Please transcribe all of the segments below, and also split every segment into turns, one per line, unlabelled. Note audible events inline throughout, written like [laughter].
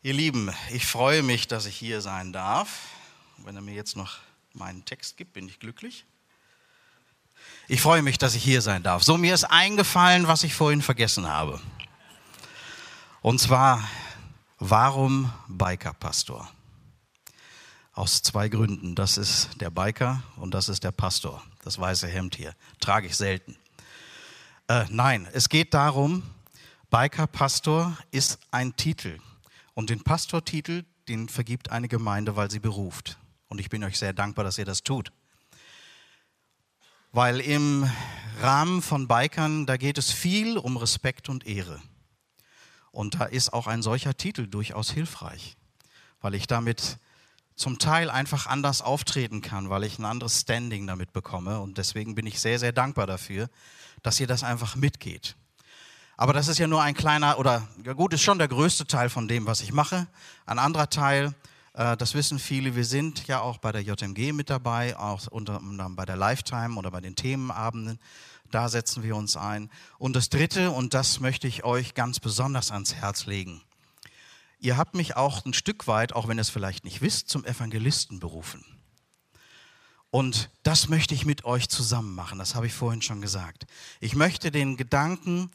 Ihr Lieben, ich freue mich, dass ich hier sein darf. Wenn er mir jetzt noch meinen Text gibt, bin ich glücklich. Ich freue mich, dass ich hier sein darf. So, mir ist eingefallen, was ich vorhin vergessen habe. Und zwar, warum Biker-Pastor? Aus zwei Gründen. Das ist der Biker und das ist der Pastor. Das weiße Hemd hier. Trage ich selten. Äh, nein, es geht darum, Biker-Pastor ist ein Titel. Und den Pastortitel, den vergibt eine Gemeinde, weil sie beruft. Und ich bin euch sehr dankbar, dass ihr das tut. Weil im Rahmen von Bikern, da geht es viel um Respekt und Ehre. Und da ist auch ein solcher Titel durchaus hilfreich, weil ich damit zum Teil einfach anders auftreten kann, weil ich ein anderes Standing damit bekomme. Und deswegen bin ich sehr, sehr dankbar dafür, dass ihr das einfach mitgeht. Aber das ist ja nur ein kleiner, oder ja gut, ist schon der größte Teil von dem, was ich mache. Ein anderer Teil, äh, das wissen viele, wir sind ja auch bei der JMG mit dabei, auch unter anderem bei der Lifetime oder bei den Themenabenden. Da setzen wir uns ein. Und das Dritte, und das möchte ich euch ganz besonders ans Herz legen. Ihr habt mich auch ein Stück weit, auch wenn ihr es vielleicht nicht wisst, zum Evangelisten berufen. Und das möchte ich mit euch zusammen machen, das habe ich vorhin schon gesagt. Ich möchte den Gedanken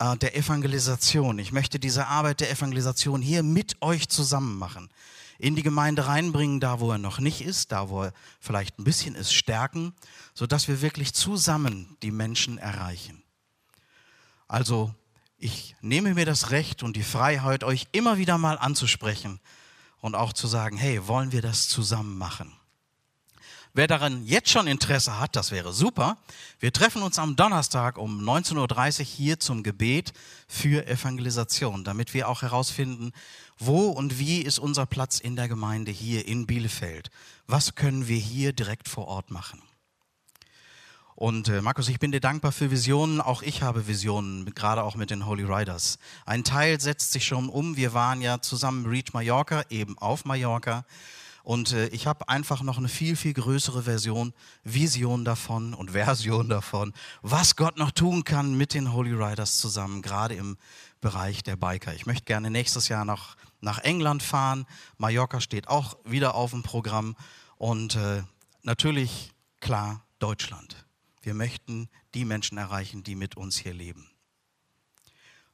der Evangelisation. Ich möchte diese Arbeit der Evangelisation hier mit euch zusammen machen. In die Gemeinde reinbringen, da wo er noch nicht ist, da wo er vielleicht ein bisschen ist, stärken, sodass wir wirklich zusammen die Menschen erreichen. Also ich nehme mir das Recht und die Freiheit, euch immer wieder mal anzusprechen und auch zu sagen, hey, wollen wir das zusammen machen? Wer daran jetzt schon Interesse hat, das wäre super. Wir treffen uns am Donnerstag um 19.30 Uhr hier zum Gebet für Evangelisation, damit wir auch herausfinden, wo und wie ist unser Platz in der Gemeinde hier in Bielefeld. Was können wir hier direkt vor Ort machen? Und äh, Markus, ich bin dir dankbar für Visionen. Auch ich habe Visionen, gerade auch mit den Holy Riders. Ein Teil setzt sich schon um. Wir waren ja zusammen Reach Mallorca, eben auf Mallorca. Und äh, ich habe einfach noch eine viel, viel größere Version, Vision davon und Version davon, was Gott noch tun kann mit den Holy Riders zusammen, gerade im Bereich der Biker. Ich möchte gerne nächstes Jahr noch nach England fahren. Mallorca steht auch wieder auf dem Programm. Und äh, natürlich, klar, Deutschland. Wir möchten die Menschen erreichen, die mit uns hier leben.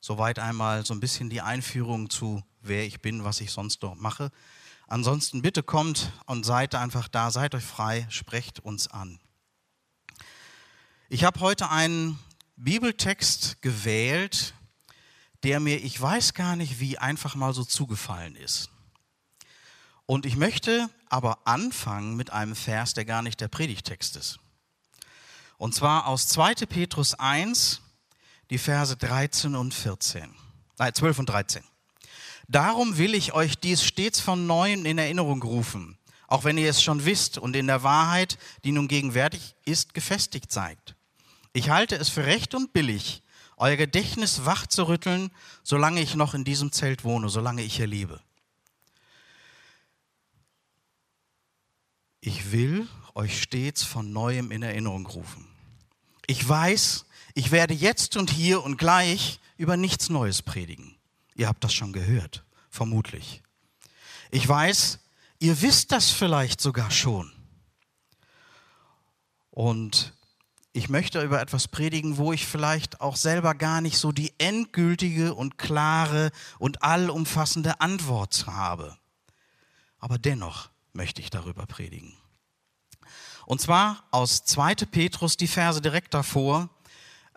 Soweit einmal so ein bisschen die Einführung zu, wer ich bin, was ich sonst dort mache. Ansonsten bitte kommt und seid einfach da, seid euch frei, sprecht uns an. Ich habe heute einen Bibeltext gewählt, der mir, ich weiß gar nicht, wie einfach mal so zugefallen ist. Und ich möchte aber anfangen mit einem Vers, der gar nicht der Predigtext ist. Und zwar aus 2. Petrus 1, die Verse 13 und 14. Nein, 12 und 13. Darum will ich euch dies stets von neuem in Erinnerung rufen, auch wenn ihr es schon wisst und in der Wahrheit, die nun gegenwärtig ist, gefestigt seid. Ich halte es für recht und billig, euer Gedächtnis wach zu rütteln, solange ich noch in diesem Zelt wohne, solange ich hier lebe. Ich will euch stets von neuem in Erinnerung rufen. Ich weiß, ich werde jetzt und hier und gleich über nichts Neues predigen. Ihr habt das schon gehört, vermutlich. Ich weiß, ihr wisst das vielleicht sogar schon. Und ich möchte über etwas predigen, wo ich vielleicht auch selber gar nicht so die endgültige und klare und allumfassende Antwort habe. Aber dennoch möchte ich darüber predigen. Und zwar aus 2. Petrus, die Verse direkt davor.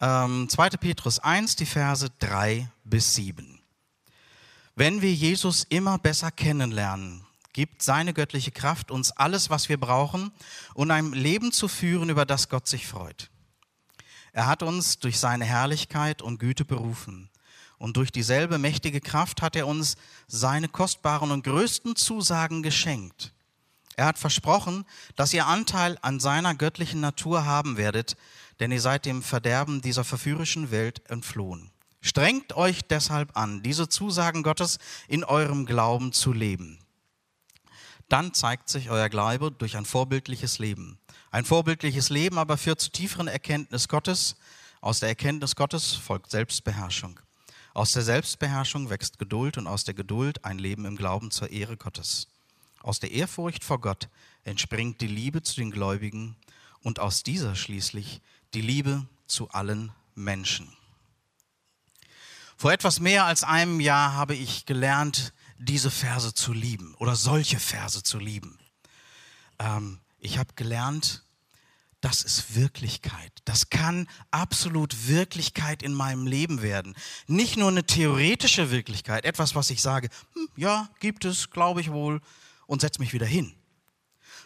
Ähm, 2. Petrus 1, die Verse 3 bis 7. Wenn wir Jesus immer besser kennenlernen, gibt seine göttliche Kraft uns alles, was wir brauchen, um ein Leben zu führen, über das Gott sich freut. Er hat uns durch seine Herrlichkeit und Güte berufen. Und durch dieselbe mächtige Kraft hat er uns seine kostbaren und größten Zusagen geschenkt. Er hat versprochen, dass ihr Anteil an seiner göttlichen Natur haben werdet, denn ihr seid dem Verderben dieser verführerischen Welt entflohen. Strengt euch deshalb an, diese Zusagen Gottes in eurem Glauben zu leben. Dann zeigt sich euer Glaube durch ein vorbildliches Leben. Ein vorbildliches Leben aber führt zu tieferen Erkenntnis Gottes. Aus der Erkenntnis Gottes folgt Selbstbeherrschung. Aus der Selbstbeherrschung wächst Geduld und aus der Geduld ein Leben im Glauben zur Ehre Gottes. Aus der Ehrfurcht vor Gott entspringt die Liebe zu den Gläubigen und aus dieser schließlich die Liebe zu allen Menschen. Vor etwas mehr als einem Jahr habe ich gelernt, diese Verse zu lieben oder solche Verse zu lieben. Ähm, ich habe gelernt, das ist Wirklichkeit. Das kann absolut Wirklichkeit in meinem Leben werden. Nicht nur eine theoretische Wirklichkeit, etwas, was ich sage, hm, ja, gibt es, glaube ich wohl, und setze mich wieder hin.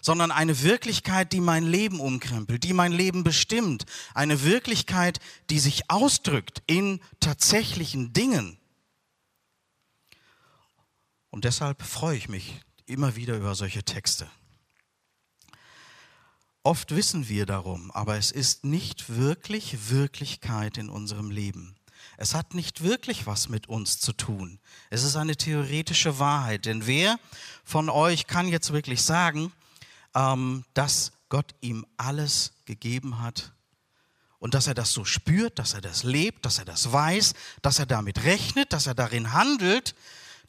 Sondern eine Wirklichkeit, die mein Leben umkrempelt, die mein Leben bestimmt. Eine Wirklichkeit, die sich ausdrückt in tatsächlichen Dingen. Und deshalb freue ich mich immer wieder über solche Texte. Oft wissen wir darum, aber es ist nicht wirklich Wirklichkeit in unserem Leben. Es hat nicht wirklich was mit uns zu tun. Es ist eine theoretische Wahrheit. Denn wer von euch kann jetzt wirklich sagen, ähm, dass Gott ihm alles gegeben hat und dass er das so spürt, dass er das lebt, dass er das weiß, dass er damit rechnet, dass er darin handelt,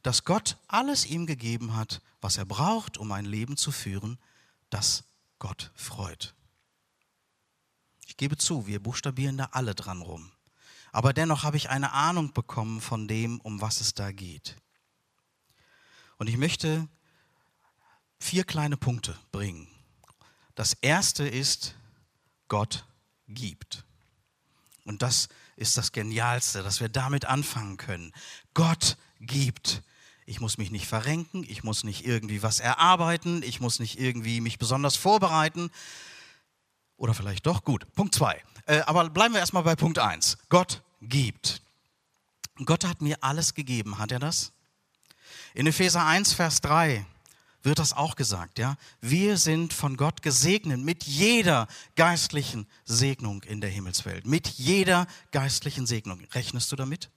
dass Gott alles ihm gegeben hat, was er braucht, um ein Leben zu führen, das Gott freut. Ich gebe zu, wir buchstabieren da alle dran rum. Aber dennoch habe ich eine Ahnung bekommen von dem, um was es da geht. Und ich möchte vier kleine Punkte bringen. Das erste ist, Gott gibt. Und das ist das Genialste, dass wir damit anfangen können. Gott gibt. Ich muss mich nicht verrenken, ich muss nicht irgendwie was erarbeiten, ich muss nicht irgendwie mich besonders vorbereiten. Oder vielleicht doch gut. Punkt zwei. Äh, aber bleiben wir erstmal bei Punkt eins. Gott gibt. Gott hat mir alles gegeben. Hat er das? In Epheser 1, Vers 3 wird das auch gesagt, ja? Wir sind von Gott gesegnet mit jeder geistlichen Segnung in der Himmelswelt. Mit jeder geistlichen Segnung. Rechnest du damit?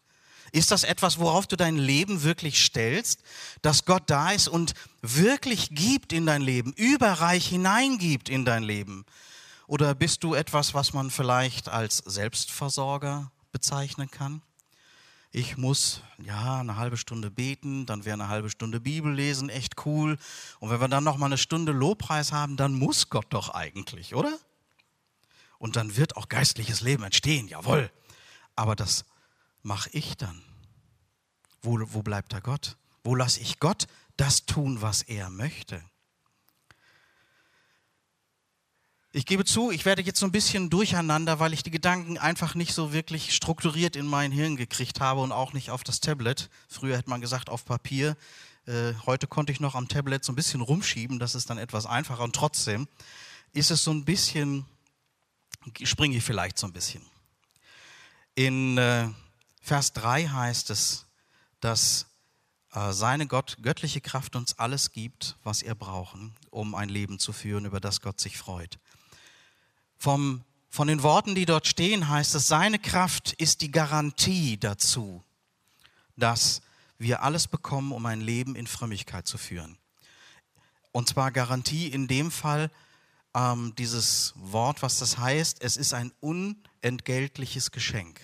Ist das etwas, worauf du dein Leben wirklich stellst, dass Gott da ist und wirklich gibt in dein Leben, überreich hineingibt in dein Leben? Oder bist du etwas, was man vielleicht als Selbstversorger bezeichnen kann? Ich muss ja eine halbe Stunde beten, dann wäre eine halbe Stunde Bibel lesen echt cool. Und wenn wir dann noch mal eine Stunde Lobpreis haben, dann muss Gott doch eigentlich, oder? Und dann wird auch geistliches Leben entstehen, jawohl. Aber das mache ich dann? Wo, wo bleibt da Gott? Wo lasse ich Gott das tun, was er möchte? Ich gebe zu, ich werde jetzt so ein bisschen durcheinander, weil ich die Gedanken einfach nicht so wirklich strukturiert in mein Hirn gekriegt habe und auch nicht auf das Tablet. Früher hätte man gesagt auf Papier. Äh, heute konnte ich noch am Tablet so ein bisschen rumschieben, das ist dann etwas einfacher und trotzdem ist es so ein bisschen, springe ich vielleicht so ein bisschen. In äh, Vers 3 heißt es, dass äh, seine Gott, göttliche Kraft uns alles gibt, was wir brauchen, um ein Leben zu führen, über das Gott sich freut. Vom, von den Worten, die dort stehen, heißt es, seine Kraft ist die Garantie dazu, dass wir alles bekommen, um ein Leben in Frömmigkeit zu führen. Und zwar Garantie in dem Fall, ähm, dieses Wort, was das heißt, es ist ein unentgeltliches Geschenk.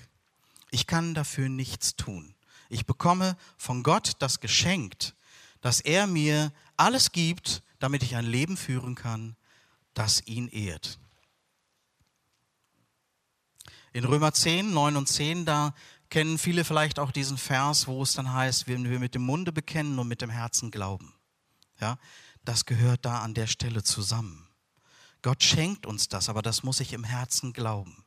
Ich kann dafür nichts tun. Ich bekomme von Gott das geschenkt, dass er mir alles gibt, damit ich ein Leben führen kann, das ihn ehrt. In Römer 10, 9 und 10, da kennen viele vielleicht auch diesen Vers, wo es dann heißt, wenn wir mit dem Munde bekennen und mit dem Herzen glauben. Ja, das gehört da an der Stelle zusammen. Gott schenkt uns das, aber das muss ich im Herzen glauben.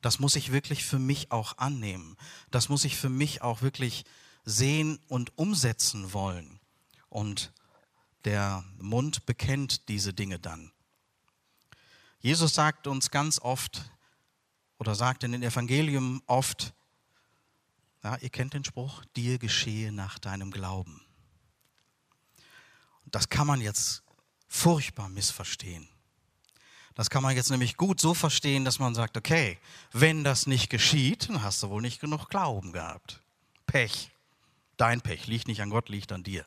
Das muss ich wirklich für mich auch annehmen. Das muss ich für mich auch wirklich sehen und umsetzen wollen. Und der Mund bekennt diese Dinge dann. Jesus sagt uns ganz oft oder sagt in den Evangelium oft, ja, ihr kennt den Spruch, dir geschehe nach deinem Glauben. Und das kann man jetzt furchtbar missverstehen. Das kann man jetzt nämlich gut so verstehen, dass man sagt, okay, wenn das nicht geschieht, dann hast du wohl nicht genug Glauben gehabt. Pech. Dein Pech liegt nicht an Gott, liegt an dir.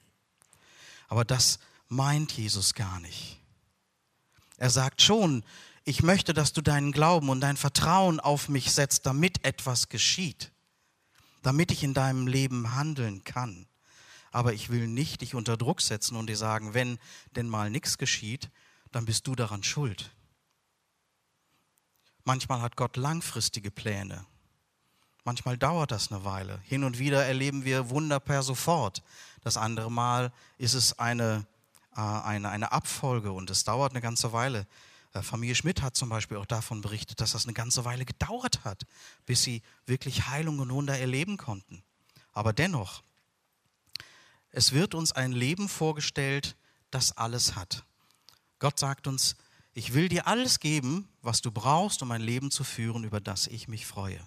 Aber das meint Jesus gar nicht. Er sagt schon, ich möchte, dass du deinen Glauben und dein Vertrauen auf mich setzt, damit etwas geschieht. damit ich in deinem Leben handeln kann. Aber ich will nicht dich unter Druck setzen und dir sagen, wenn denn mal nichts geschieht, dann bist du daran schuld. Manchmal hat Gott langfristige Pläne. Manchmal dauert das eine Weile. Hin und wieder erleben wir Wunder per sofort. Das andere Mal ist es eine, äh, eine, eine Abfolge und es dauert eine ganze Weile. Äh, Familie Schmidt hat zum Beispiel auch davon berichtet, dass das eine ganze Weile gedauert hat, bis sie wirklich Heilung und Wunder erleben konnten. Aber dennoch, es wird uns ein Leben vorgestellt, das alles hat. Gott sagt uns, ich will dir alles geben, was du brauchst, um ein Leben zu führen, über das ich mich freue.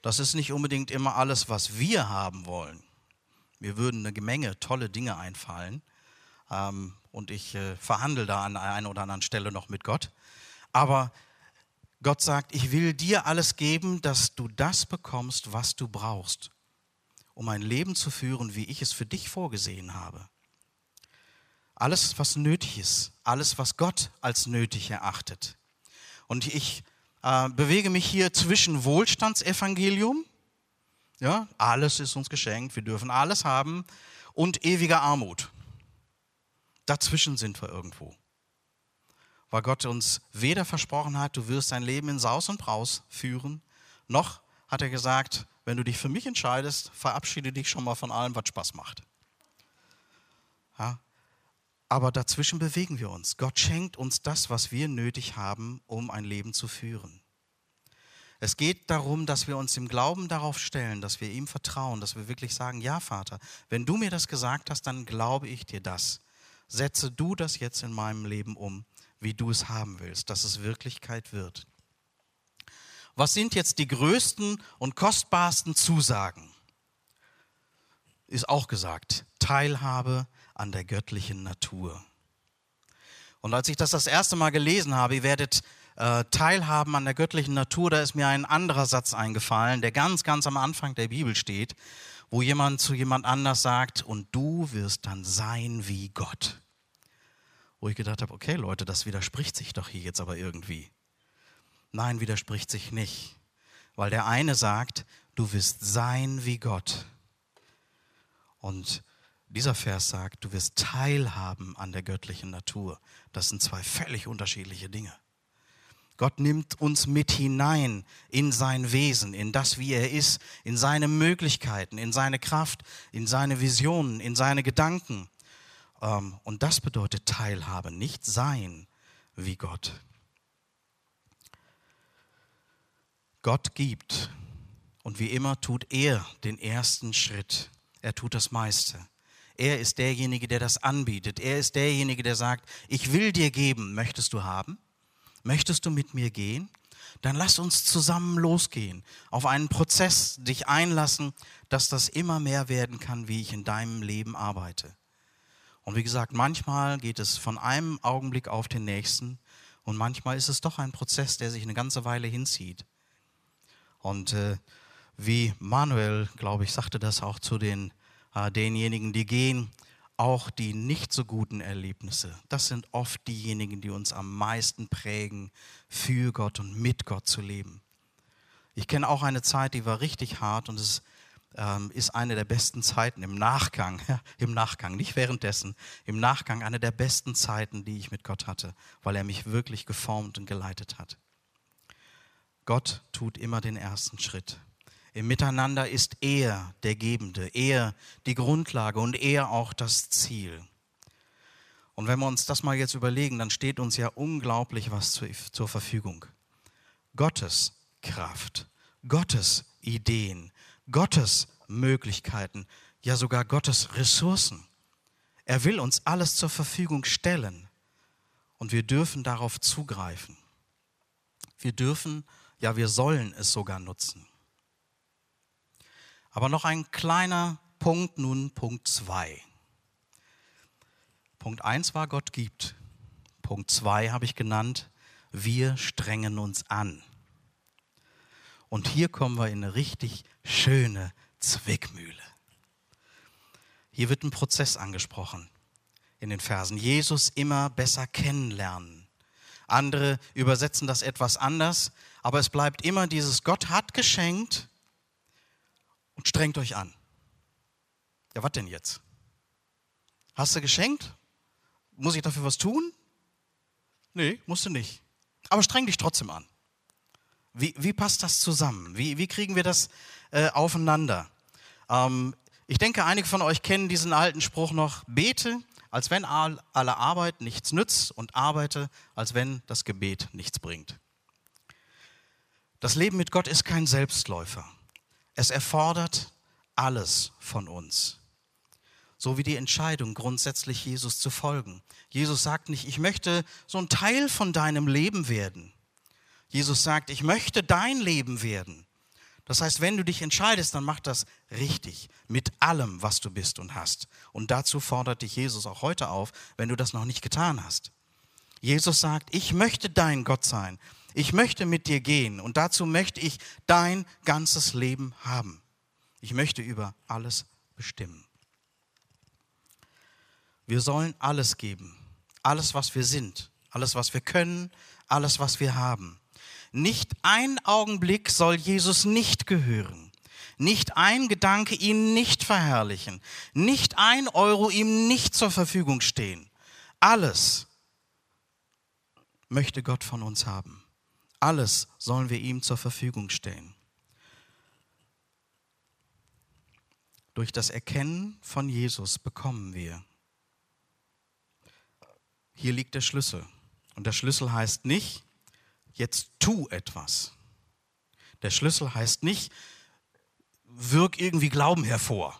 Das ist nicht unbedingt immer alles, was wir haben wollen. Mir würden eine Menge tolle Dinge einfallen ähm, und ich äh, verhandle da an einer oder anderen Stelle noch mit Gott. Aber Gott sagt, ich will dir alles geben, dass du das bekommst, was du brauchst, um ein Leben zu führen, wie ich es für dich vorgesehen habe. Alles, was nötig ist, alles, was Gott als nötig erachtet. Und ich äh, bewege mich hier zwischen Wohlstandsevangelium, ja, alles ist uns geschenkt, wir dürfen alles haben, und ewiger Armut. Dazwischen sind wir irgendwo. Weil Gott uns weder versprochen hat, du wirst dein Leben in Saus und Braus führen, noch hat er gesagt, wenn du dich für mich entscheidest, verabschiede dich schon mal von allem, was Spaß macht. Ja, aber dazwischen bewegen wir uns. Gott schenkt uns das, was wir nötig haben, um ein Leben zu führen. Es geht darum, dass wir uns im Glauben darauf stellen, dass wir ihm vertrauen, dass wir wirklich sagen, ja Vater, wenn du mir das gesagt hast, dann glaube ich dir das. Setze du das jetzt in meinem Leben um, wie du es haben willst, dass es Wirklichkeit wird. Was sind jetzt die größten und kostbarsten Zusagen? Ist auch gesagt, Teilhabe an der göttlichen Natur. Und als ich das das erste Mal gelesen habe, ihr werdet äh, teilhaben an der göttlichen Natur, da ist mir ein anderer Satz eingefallen, der ganz, ganz am Anfang der Bibel steht, wo jemand zu jemand anders sagt, und du wirst dann sein wie Gott. Wo ich gedacht habe, okay Leute, das widerspricht sich doch hier jetzt aber irgendwie. Nein, widerspricht sich nicht, weil der eine sagt, du wirst sein wie Gott. Und dieser Vers sagt, du wirst teilhaben an der göttlichen Natur. Das sind zwei völlig unterschiedliche Dinge. Gott nimmt uns mit hinein in sein Wesen, in das, wie er ist, in seine Möglichkeiten, in seine Kraft, in seine Visionen, in seine Gedanken. Ähm, und das bedeutet Teilhabe, nicht sein wie Gott. Gott gibt und wie immer tut er den ersten Schritt. Er tut das meiste. Er ist derjenige, der das anbietet. Er ist derjenige, der sagt, ich will dir geben. Möchtest du haben? Möchtest du mit mir gehen? Dann lass uns zusammen losgehen, auf einen Prozess dich einlassen, dass das immer mehr werden kann, wie ich in deinem Leben arbeite. Und wie gesagt, manchmal geht es von einem Augenblick auf den nächsten und manchmal ist es doch ein Prozess, der sich eine ganze Weile hinzieht. Und äh, wie Manuel, glaube ich, sagte das auch zu den äh, denjenigen, die gehen, auch die nicht so guten Erlebnisse. Das sind oft diejenigen, die uns am meisten prägen, für Gott und mit Gott zu leben. Ich kenne auch eine Zeit, die war richtig hart und es ähm, ist eine der besten Zeiten im Nachgang, [laughs] im Nachgang, nicht währenddessen, im Nachgang eine der besten Zeiten, die ich mit Gott hatte, weil er mich wirklich geformt und geleitet hat. Gott tut immer den ersten Schritt. Im Miteinander ist er der Gebende, er die Grundlage und er auch das Ziel. Und wenn wir uns das mal jetzt überlegen, dann steht uns ja unglaublich was zur Verfügung. Gottes Kraft, Gottes Ideen, Gottes Möglichkeiten, ja sogar Gottes Ressourcen. Er will uns alles zur Verfügung stellen und wir dürfen darauf zugreifen. Wir dürfen, ja wir sollen es sogar nutzen. Aber noch ein kleiner Punkt, nun Punkt 2. Punkt 1 war, Gott gibt. Punkt 2 habe ich genannt, wir strengen uns an. Und hier kommen wir in eine richtig schöne Zwickmühle. Hier wird ein Prozess angesprochen in den Versen. Jesus immer besser kennenlernen. Andere übersetzen das etwas anders, aber es bleibt immer dieses Gott hat geschenkt und strengt euch an. Ja, was denn jetzt? Hast du geschenkt? Muss ich dafür was tun? Nee, musst du nicht. Aber streng dich trotzdem an. Wie, wie passt das zusammen? Wie, wie kriegen wir das äh, aufeinander? Ähm, ich denke, einige von euch kennen diesen alten Spruch noch, bete, als wenn alle Arbeit nichts nützt und arbeite, als wenn das Gebet nichts bringt. Das Leben mit Gott ist kein Selbstläufer. Es erfordert alles von uns. So wie die Entscheidung, grundsätzlich Jesus zu folgen. Jesus sagt nicht, ich möchte so ein Teil von deinem Leben werden. Jesus sagt, ich möchte dein Leben werden. Das heißt, wenn du dich entscheidest, dann mach das richtig, mit allem, was du bist und hast. Und dazu fordert dich Jesus auch heute auf, wenn du das noch nicht getan hast. Jesus sagt, ich möchte dein Gott sein. Ich möchte mit dir gehen und dazu möchte ich dein ganzes Leben haben. Ich möchte über alles bestimmen. Wir sollen alles geben, alles, was wir sind, alles, was wir können, alles, was wir haben. Nicht ein Augenblick soll Jesus nicht gehören. Nicht ein Gedanke ihn nicht verherrlichen. Nicht ein Euro ihm nicht zur Verfügung stehen. Alles möchte Gott von uns haben. Alles sollen wir ihm zur Verfügung stellen. Durch das Erkennen von Jesus bekommen wir. Hier liegt der Schlüssel. Und der Schlüssel heißt nicht, jetzt tu etwas. Der Schlüssel heißt nicht, wirk irgendwie Glauben hervor,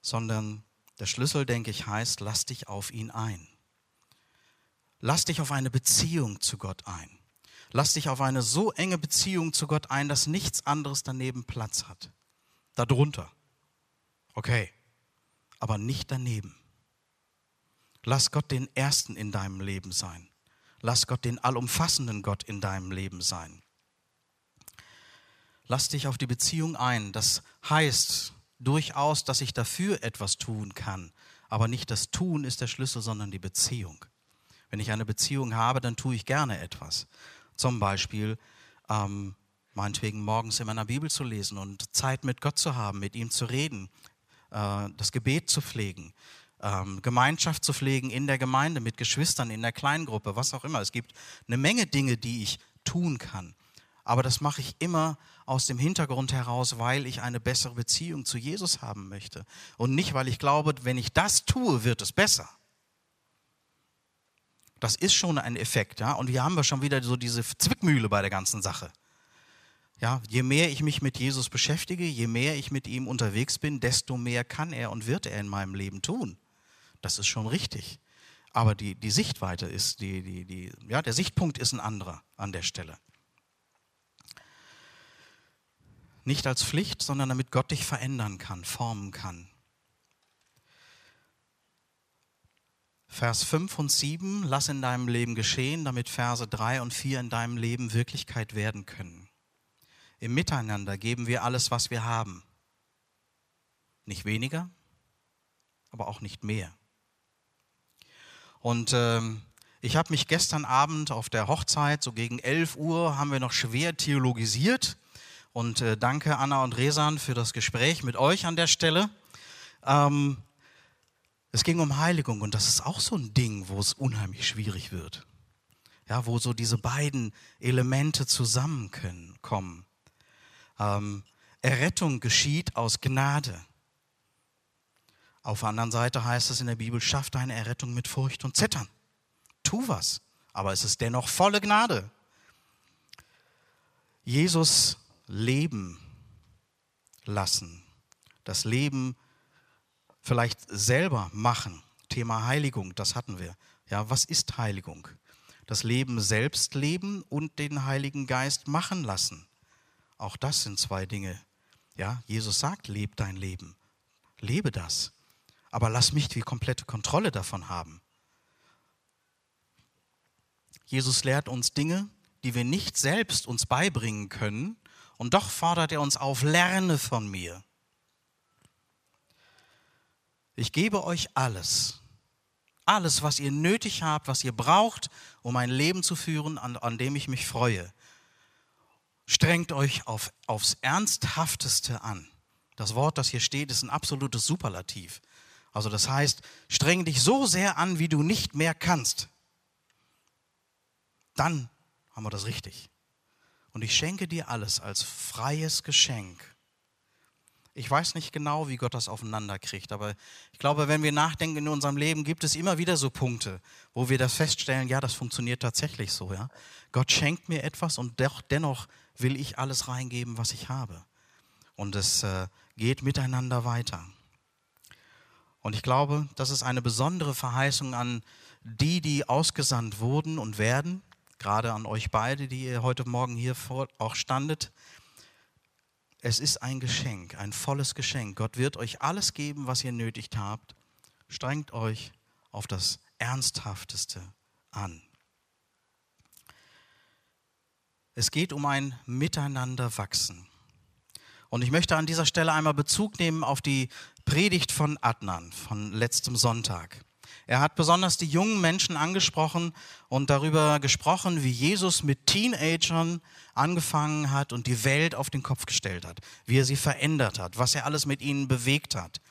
sondern der Schlüssel, denke ich, heißt, lass dich auf ihn ein. Lass dich auf eine Beziehung zu Gott ein. Lass dich auf eine so enge Beziehung zu Gott ein, dass nichts anderes daneben Platz hat. Darunter. Okay. Aber nicht daneben. Lass Gott den Ersten in deinem Leben sein. Lass Gott den allumfassenden Gott in deinem Leben sein. Lass dich auf die Beziehung ein. Das heißt durchaus, dass ich dafür etwas tun kann. Aber nicht das Tun ist der Schlüssel, sondern die Beziehung. Wenn ich eine Beziehung habe, dann tue ich gerne etwas. Zum Beispiel ähm, meinetwegen morgens in meiner Bibel zu lesen und Zeit mit Gott zu haben, mit ihm zu reden, äh, das Gebet zu pflegen, ähm, Gemeinschaft zu pflegen in der Gemeinde, mit Geschwistern, in der Kleingruppe, was auch immer. Es gibt eine Menge Dinge, die ich tun kann. Aber das mache ich immer aus dem Hintergrund heraus, weil ich eine bessere Beziehung zu Jesus haben möchte. Und nicht, weil ich glaube, wenn ich das tue, wird es besser. Das ist schon ein Effekt, ja. Und hier haben wir schon wieder so diese Zwickmühle bei der ganzen Sache. Ja, je mehr ich mich mit Jesus beschäftige, je mehr ich mit ihm unterwegs bin, desto mehr kann er und wird er in meinem Leben tun. Das ist schon richtig. Aber die, die Sichtweite ist, die, die, die, ja, der Sichtpunkt ist ein anderer an der Stelle. Nicht als Pflicht, sondern damit Gott dich verändern kann, formen kann. Vers 5 und 7, lass in deinem Leben geschehen, damit Verse 3 und 4 in deinem Leben Wirklichkeit werden können. Im Miteinander geben wir alles, was wir haben. Nicht weniger, aber auch nicht mehr. Und ähm, ich habe mich gestern Abend auf der Hochzeit, so gegen 11 Uhr, haben wir noch schwer theologisiert. Und äh, danke Anna und Resan für das Gespräch mit euch an der Stelle. Ähm, es ging um Heiligung und das ist auch so ein Ding, wo es unheimlich schwierig wird. Ja, wo so diese beiden Elemente zusammenkommen. Ähm, Errettung geschieht aus Gnade. Auf der anderen Seite heißt es in der Bibel, schaff deine Errettung mit Furcht und Zittern. Tu was, aber es ist dennoch volle Gnade. Jesus leben lassen, das Leben vielleicht selber machen. Thema Heiligung, das hatten wir. Ja, was ist Heiligung? Das Leben selbst leben und den Heiligen Geist machen lassen. Auch das sind zwei Dinge. Ja, Jesus sagt, lebe dein Leben. Lebe das aber lass mich die komplette Kontrolle davon haben. Jesus lehrt uns Dinge, die wir nicht selbst uns beibringen können, und doch fordert er uns auf, lerne von mir. Ich gebe euch alles, alles, was ihr nötig habt, was ihr braucht, um ein Leben zu führen, an, an dem ich mich freue. Strengt euch auf, aufs Ernsthafteste an Das Wort, das hier steht, ist ein absolutes Superlativ. Also das heißt, streng dich so sehr an, wie du nicht mehr kannst. Dann haben wir das richtig. Und ich schenke dir alles als freies Geschenk. Ich weiß nicht genau, wie Gott das aufeinander kriegt, aber ich glaube, wenn wir nachdenken in unserem Leben, gibt es immer wieder so Punkte, wo wir das feststellen, ja, das funktioniert tatsächlich so, ja. Gott schenkt mir etwas und dennoch will ich alles reingeben, was ich habe. Und es äh, geht miteinander weiter. Und ich glaube, das ist eine besondere Verheißung an die, die ausgesandt wurden und werden, gerade an euch beide, die ihr heute Morgen hier vor, auch standet. Es ist ein Geschenk, ein volles Geschenk. Gott wird euch alles geben, was ihr nötig habt. Strengt euch auf das Ernsthafteste an. Es geht um ein Miteinander wachsen. Und ich möchte an dieser Stelle einmal Bezug nehmen auf die Predigt von Adnan von letztem Sonntag. Er hat besonders die jungen Menschen angesprochen und darüber gesprochen, wie Jesus mit Teenagern angefangen hat und die Welt auf den Kopf gestellt hat, wie er sie verändert hat, was er alles mit ihnen bewegt hat.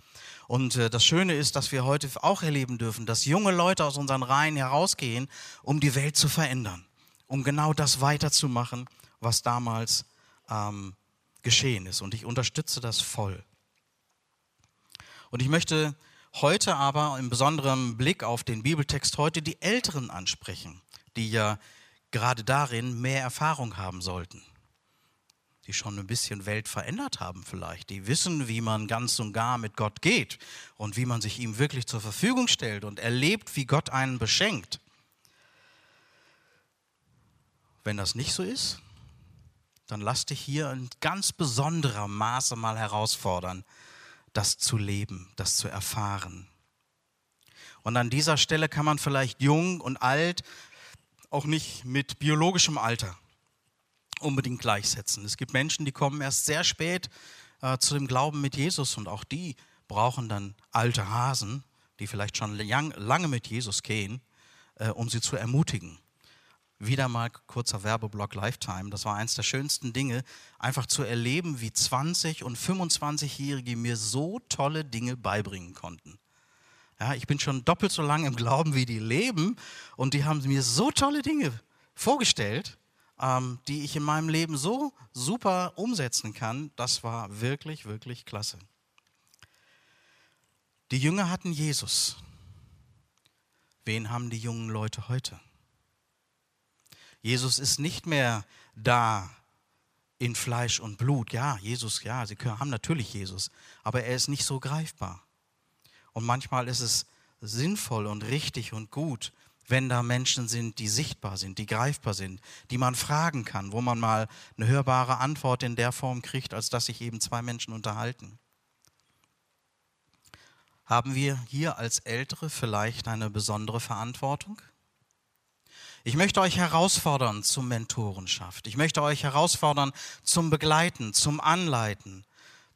Und äh, das Schöne ist, dass wir heute auch erleben dürfen, dass junge Leute aus unseren Reihen herausgehen, um die Welt zu verändern, um genau das weiterzumachen, was damals ähm, geschehen ist. Und ich unterstütze das voll. Und ich möchte heute aber im besonderen Blick auf den Bibeltext heute die Älteren ansprechen, die ja gerade darin mehr Erfahrung haben sollten, die schon ein bisschen Welt verändert haben vielleicht, die wissen, wie man ganz und gar mit Gott geht und wie man sich ihm wirklich zur Verfügung stellt und erlebt, wie Gott einen beschenkt. Wenn das nicht so ist, dann lass dich hier in ganz besonderer Maße mal herausfordern, das zu leben, das zu erfahren. Und an dieser Stelle kann man vielleicht jung und alt auch nicht mit biologischem Alter unbedingt gleichsetzen. Es gibt Menschen, die kommen erst sehr spät äh, zu dem Glauben mit Jesus und auch die brauchen dann alte Hasen, die vielleicht schon lang, lange mit Jesus gehen, äh, um sie zu ermutigen. Wieder mal kurzer Werbeblock Lifetime. Das war eines der schönsten Dinge, einfach zu erleben, wie 20- und 25-Jährige mir so tolle Dinge beibringen konnten. Ja, ich bin schon doppelt so lange im Glauben, wie die leben. Und die haben mir so tolle Dinge vorgestellt, ähm, die ich in meinem Leben so super umsetzen kann. Das war wirklich, wirklich klasse. Die Jünger hatten Jesus. Wen haben die jungen Leute heute? Jesus ist nicht mehr da in Fleisch und Blut. Ja, Jesus, ja, sie haben natürlich Jesus, aber er ist nicht so greifbar. Und manchmal ist es sinnvoll und richtig und gut, wenn da Menschen sind, die sichtbar sind, die greifbar sind, die man fragen kann, wo man mal eine hörbare Antwort in der Form kriegt, als dass sich eben zwei Menschen unterhalten. Haben wir hier als Ältere vielleicht eine besondere Verantwortung? Ich möchte euch herausfordern zum Mentorenschaft. Ich möchte euch herausfordern zum Begleiten, zum Anleiten,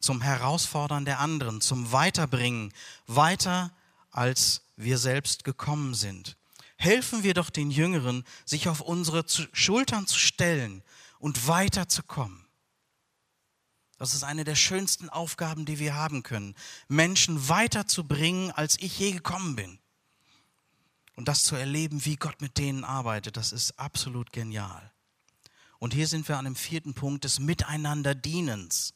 zum Herausfordern der anderen, zum Weiterbringen, weiter als wir selbst gekommen sind. Helfen wir doch den Jüngeren, sich auf unsere Schultern zu stellen und weiterzukommen. Das ist eine der schönsten Aufgaben, die wir haben können, Menschen weiterzubringen, als ich je gekommen bin. Und das zu erleben, wie Gott mit denen arbeitet, das ist absolut genial. Und hier sind wir an dem vierten Punkt des Miteinanderdienens.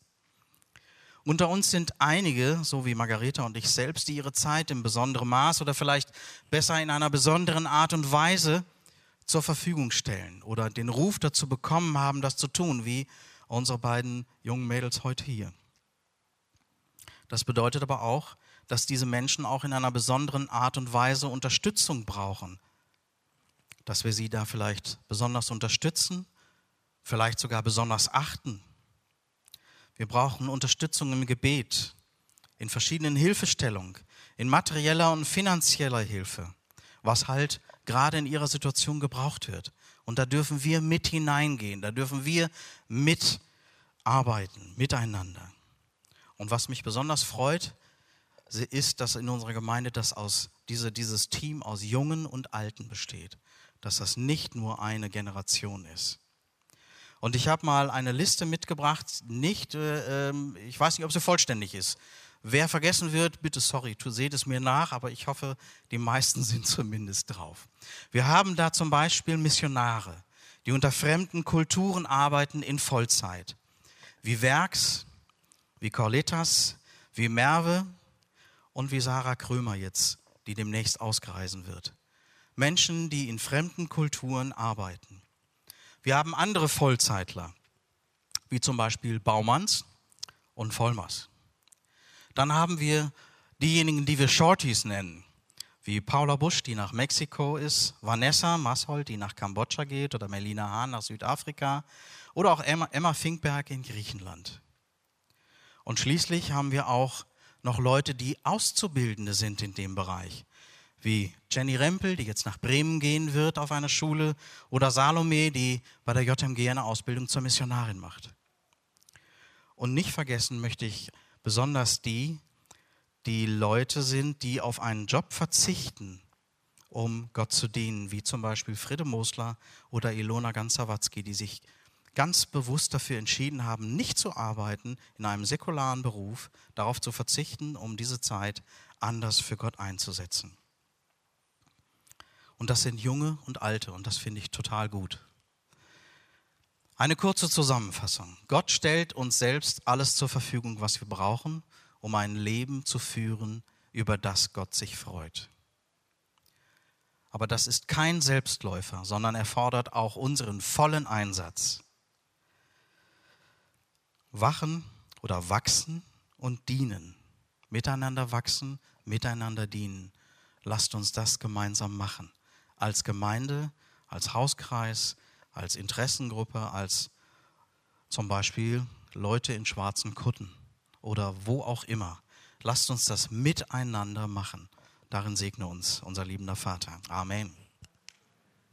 Unter uns sind einige, so wie Margareta und ich selbst, die ihre Zeit im besonderen Maß oder vielleicht besser in einer besonderen Art und Weise zur Verfügung stellen oder den Ruf dazu bekommen haben, das zu tun, wie unsere beiden jungen Mädels heute hier. Das bedeutet aber auch, dass diese Menschen auch in einer besonderen Art und Weise Unterstützung brauchen. Dass wir sie da vielleicht besonders unterstützen, vielleicht sogar besonders achten. Wir brauchen Unterstützung im Gebet, in verschiedenen Hilfestellungen, in materieller und finanzieller Hilfe, was halt gerade in ihrer Situation gebraucht wird. Und da dürfen wir mit hineingehen, da dürfen wir mitarbeiten, miteinander. Und was mich besonders freut, ist, dass in unserer Gemeinde das aus, diese, dieses Team aus Jungen und Alten besteht. Dass das nicht nur eine Generation ist. Und ich habe mal eine Liste mitgebracht, nicht, äh, ähm, ich weiß nicht, ob sie vollständig ist. Wer vergessen wird, bitte sorry, tu, seht es mir nach, aber ich hoffe, die meisten [laughs] sind zumindest drauf. Wir haben da zum Beispiel Missionare, die unter fremden Kulturen arbeiten in Vollzeit. Wie Werks, wie Corletas, wie Merve und wie Sarah Krömer jetzt, die demnächst ausgereisen wird. Menschen, die in fremden Kulturen arbeiten. Wir haben andere Vollzeitler, wie zum Beispiel Baumanns und Vollmers. Dann haben wir diejenigen, die wir Shorties nennen, wie Paula Busch, die nach Mexiko ist, Vanessa Mashold, die nach Kambodscha geht, oder Melina Hahn nach Südafrika, oder auch Emma, Emma Finkberg in Griechenland. Und schließlich haben wir auch noch Leute, die Auszubildende sind in dem Bereich wie Jenny Rempel, die jetzt nach Bremen gehen wird auf eine Schule, oder Salome, die bei der JMG eine Ausbildung zur Missionarin macht. Und nicht vergessen möchte ich besonders die, die Leute sind, die auf einen Job verzichten, um Gott zu dienen, wie zum Beispiel Friede Mosler oder Ilona Ganzawatzki, die sich ganz bewusst dafür entschieden haben, nicht zu arbeiten in einem säkularen Beruf, darauf zu verzichten, um diese Zeit anders für Gott einzusetzen. Und das sind junge und alte und das finde ich total gut. Eine kurze Zusammenfassung. Gott stellt uns selbst alles zur Verfügung, was wir brauchen, um ein Leben zu führen, über das Gott sich freut. Aber das ist kein Selbstläufer, sondern erfordert auch unseren vollen Einsatz. Wachen oder wachsen und dienen. Miteinander wachsen, miteinander dienen. Lasst uns das gemeinsam machen als Gemeinde, als Hauskreis, als Interessengruppe, als zum Beispiel Leute in schwarzen Kutten oder wo auch immer. Lasst uns das miteinander machen. Darin segne uns unser liebender Vater. Amen.